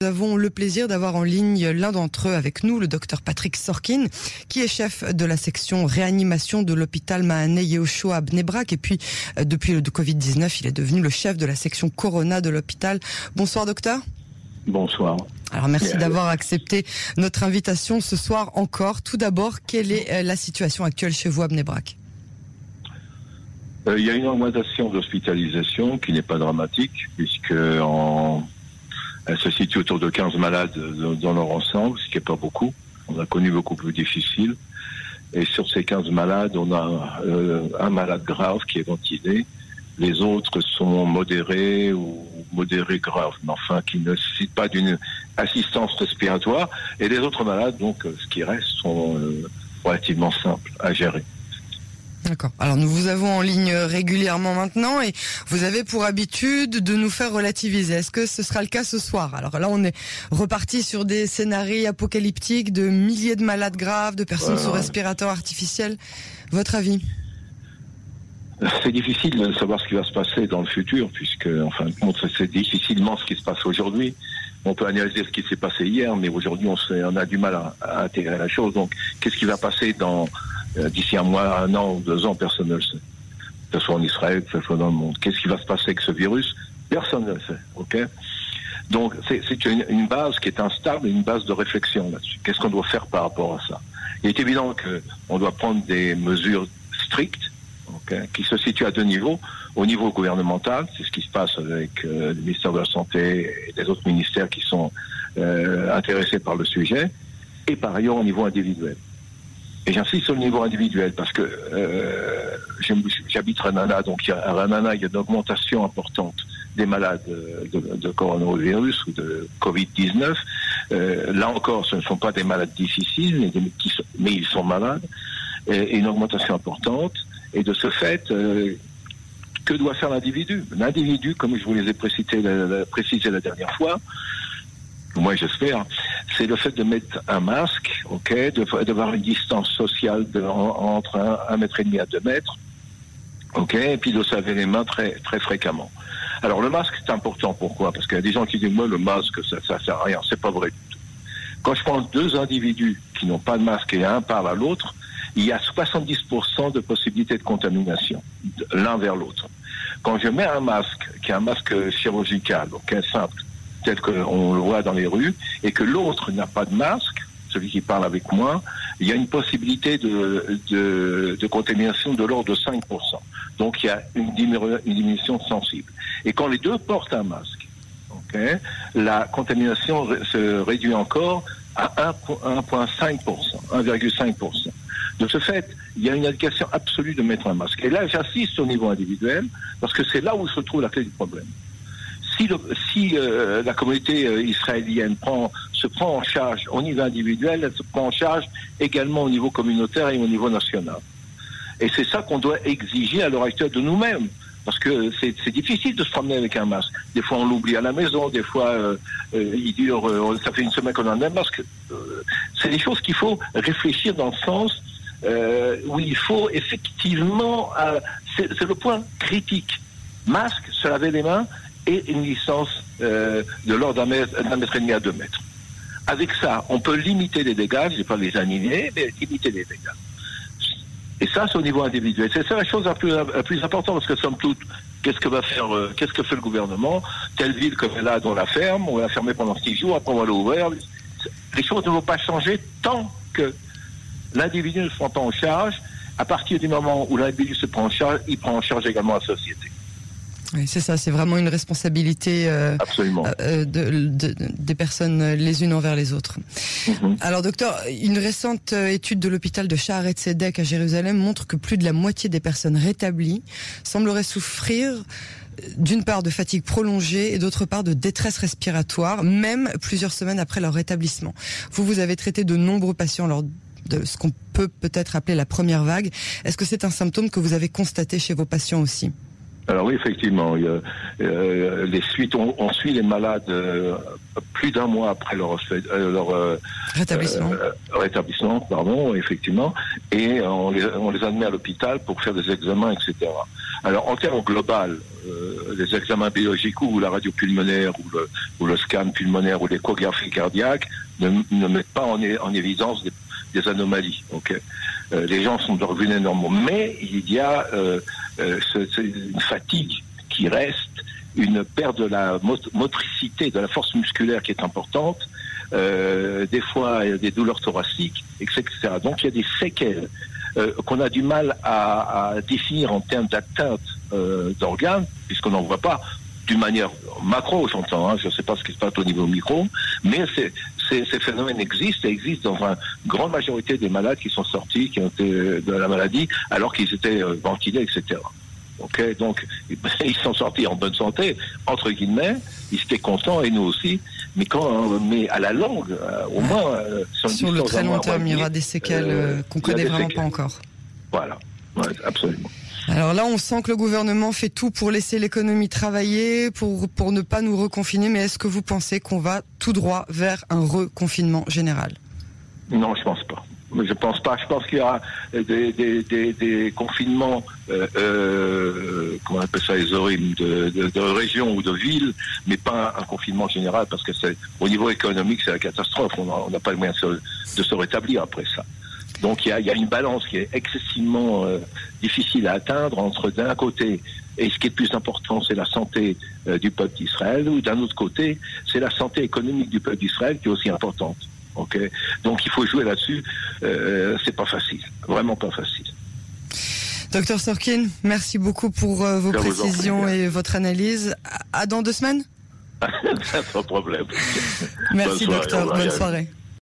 Nous avons le plaisir d'avoir en ligne l'un d'entre eux avec nous, le docteur Patrick Sorkin, qui est chef de la section réanimation de l'hôpital Mahane Yehoshua à Bnebrak. Et puis, euh, depuis le Covid-19, il est devenu le chef de la section Corona de l'hôpital. Bonsoir, docteur. Bonsoir. Alors, merci d'avoir accepté notre invitation ce soir encore. Tout d'abord, quelle est euh, la situation actuelle chez vous à Bnebrak? Euh, Il y a une augmentation d'hospitalisation qui n'est pas dramatique, puisque en elle se situe autour de 15 malades dans leur ensemble, ce qui n'est pas beaucoup. On a connu beaucoup plus difficile. Et sur ces 15 malades, on a euh, un malade grave qui est ventilé. Les autres sont modérés ou modérés graves, mais enfin qui ne nécessitent pas d'une assistance respiratoire. Et les autres malades, donc, euh, ce qui reste, sont euh, relativement simples à gérer. D'accord. Alors nous vous avons en ligne régulièrement maintenant et vous avez pour habitude de nous faire relativiser. Est-ce que ce sera le cas ce soir? Alors là, on est reparti sur des scénarios apocalyptiques de milliers de malades graves, de personnes sous respirateur artificiel. Votre avis? C'est difficile de savoir ce qui va se passer dans le futur, puisque, enfin, c'est difficilement ce qui se passe aujourd'hui. On peut analyser ce qui s'est passé hier, mais aujourd'hui, on, on, a du mal à, à intégrer la chose. Donc, qu'est-ce qui va passer dans euh, d'ici un mois, un an ou deux ans, personne ne le sait. Que ce soit en Israël, que ce soit dans le monde. Qu'est-ce qui va se passer avec ce virus? Personne ne le sait. Ok? Donc c'est une, une, base qui est instable, une base de réflexion là-dessus. Qu'est-ce qu'on doit faire par rapport à ça? Il est évident qu'on doit prendre des mesures strictes qui se situent à deux niveaux. Au niveau gouvernemental, c'est ce qui se passe avec euh, le ministère de la Santé et les autres ministères qui sont euh, intéressés par le sujet, et par ailleurs au niveau individuel. Et j'insiste sur le niveau individuel parce que euh, j'habite Ranana, donc à Ranana, il y a une augmentation importante des malades de, de coronavirus ou de Covid-19. Euh, là encore, ce ne sont pas des malades difficiles, mais, ils sont malades. Et, une augmentation importante. Et de ce fait, euh, que doit faire l'individu? L'individu, comme je vous les ai précisé la dernière fois, moi j'espère, c'est le fait de mettre un masque, ok, d'avoir une distance sociale entre un, mètre et demi à deux mètres, ok, et puis de se laver les mains très très fréquemment. Alors le masque c'est important, pourquoi? Parce qu'il y a des gens qui disent moi le masque ça, ça sert à rien, c'est pas vrai du tout. Quand je prends deux individus qui n'ont pas de masque et un parle à l'autre, il y a 70% de possibilités de contamination l'un vers l'autre. Quand je mets un masque, qui est un masque chirurgical, ok, simple, tel qu'on le voit dans les rues, et que l'autre n'a pas de masque, celui qui parle avec moi, il y a une possibilité de, de, contamination de l'ordre de 5%. Donc il y a une, diminution sensible. Et quand les deux portent un masque, la contamination se réduit encore à 1,5%, 1,5%. De ce fait, il y a une indication absolue de mettre un masque. Et là, j'assiste au niveau individuel, parce que c'est là où se trouve la clé du problème si, euh, la communauté euh, israélienne se prend en charge au niveau individuel, elle se prend en charge également au niveau communautaire et au niveau national. Et c'est ça qu'on doit exiger à l'heure actuelle de nous-mêmes. Parce que c'est difficile de se promener avec un masque. Des fois, on l'oublie à la maison. Des fois, euh, ça fait une semaine qu'on a un masque. c'est des choses qu'il faut réfléchir dans le sens où il faut effectivement. c'est le point critique. Masque, se laver les mains et une licence euh, de l'ordre d'un mètre, et demi à deux mètres. Avec ça, on peut limiter les dégâts, je ne vais pas les annuler, mais limiter les dégâts. Et ça, c'est au niveau individuel. C'est ça la chose la plus, plus importante, parce que somme toute, qu'est-ce que va faire, euh, qu'est-ce que fait le gouvernement? Telle ville comme elle a, on la ferme, on va la fermer pendant six jours, après on va l'ouvrir. Les choses ne vont pas changer tant que l'individu ne se prend pas en charge. À partir du moment où l'individu se prend en charge, il prend en charge également la société. Oui, c'est ça, c'est vraiment une responsabilité euh, euh, de, de, des personnes les unes envers les autres. Mhm. Alors docteur, une récente euh, étude de l'hôpital de Shaharet Sedek à Jérusalem montre que plus de la moitié des personnes rétablies sembleraient souffrir d'une part de fatigue prolongée et d'autre part de détresse respiratoire, même plusieurs semaines après leur rétablissement. Vous, vous avez traité de nombreux patients lors de ce qu'on peut peut-être appeler la première vague. Est-ce que c'est un symptôme que vous avez constaté chez vos patients aussi? Alors oui, effectivement, euh, les suites, on, on, suit les malades euh, plus d'un mois après leur, euh, leur rétablissement. rétablissement, pardon, effectivement, et on les, on les admet à l'hôpital pour faire des examens, etc. Alors en termes global, les examens biologiques ou la radio pulmonaire ou le, ou le scan pulmonaire ou l'échographie cardiaque ne, ne, mettent pas en, en évidence des, des anomalies. ok les gens sont revenus normaux, mais il y a une fatigue qui reste, une perte de la motricité, de la force musculaire qui est importante. des fois, des douleurs thoraciques, etc. Donc, il y a des séquelles euh, qu'on a du mal à, définir en termes d'atteinte euh, d'organes, puisqu'on n'en voit pas d'une manière macro, j'entends, hein, je ne sais pas ce qui se passe au niveau micro, mais ces, ces phénomènes existent et existent dans une grande majorité des malades qui sont sortis, qui ont été de la maladie, alors qu'ils étaient euh, ventilés, etc. Donc ils sont sortis en bonne santé, entre guillemets, ils étaient contents et nous aussi. Mais quand, mais à la longue, euh, au moins euh, sur, le très long terme, il y aura des séquelles euh, qu'on connaît vraiment pas encore. Voilà, absolument. Alors là, on sent que le gouvernement fait tout pour laisser l'économie travailler, pour ne pas nous reconfiner. Mais est-ce que vous pensez qu'on va tout droit vers un reconfinement général? Non, je pense pas. Je pense pas. Je pense qu'il y aura des, confinements, euh, euh, comment on appelle ça, les de, de, ou de villes, mais pas un, confinement général, parce que c'est au niveau économique, c'est la catastrophe. On n'a pas le moyen de se, rétablir après ça. Donc il y a, y a, une balance qui est excessivement euh, difficile à atteindre entre d'un côté et ce qui est plus important, c'est la santé euh, du peuple d'Israël, ou d'un autre côté, c'est la santé économique du peuple d'Israël qui est aussi importante. Ok, donc il faut jouer là-dessus. Euh, c'est pas facile, vraiment pas facile. Docteur Sorkin, merci beaucoup pour euh, vos précisions et votre analyse. À, dans deux semaines? Sans problème. Merci docteur, bonne soirée.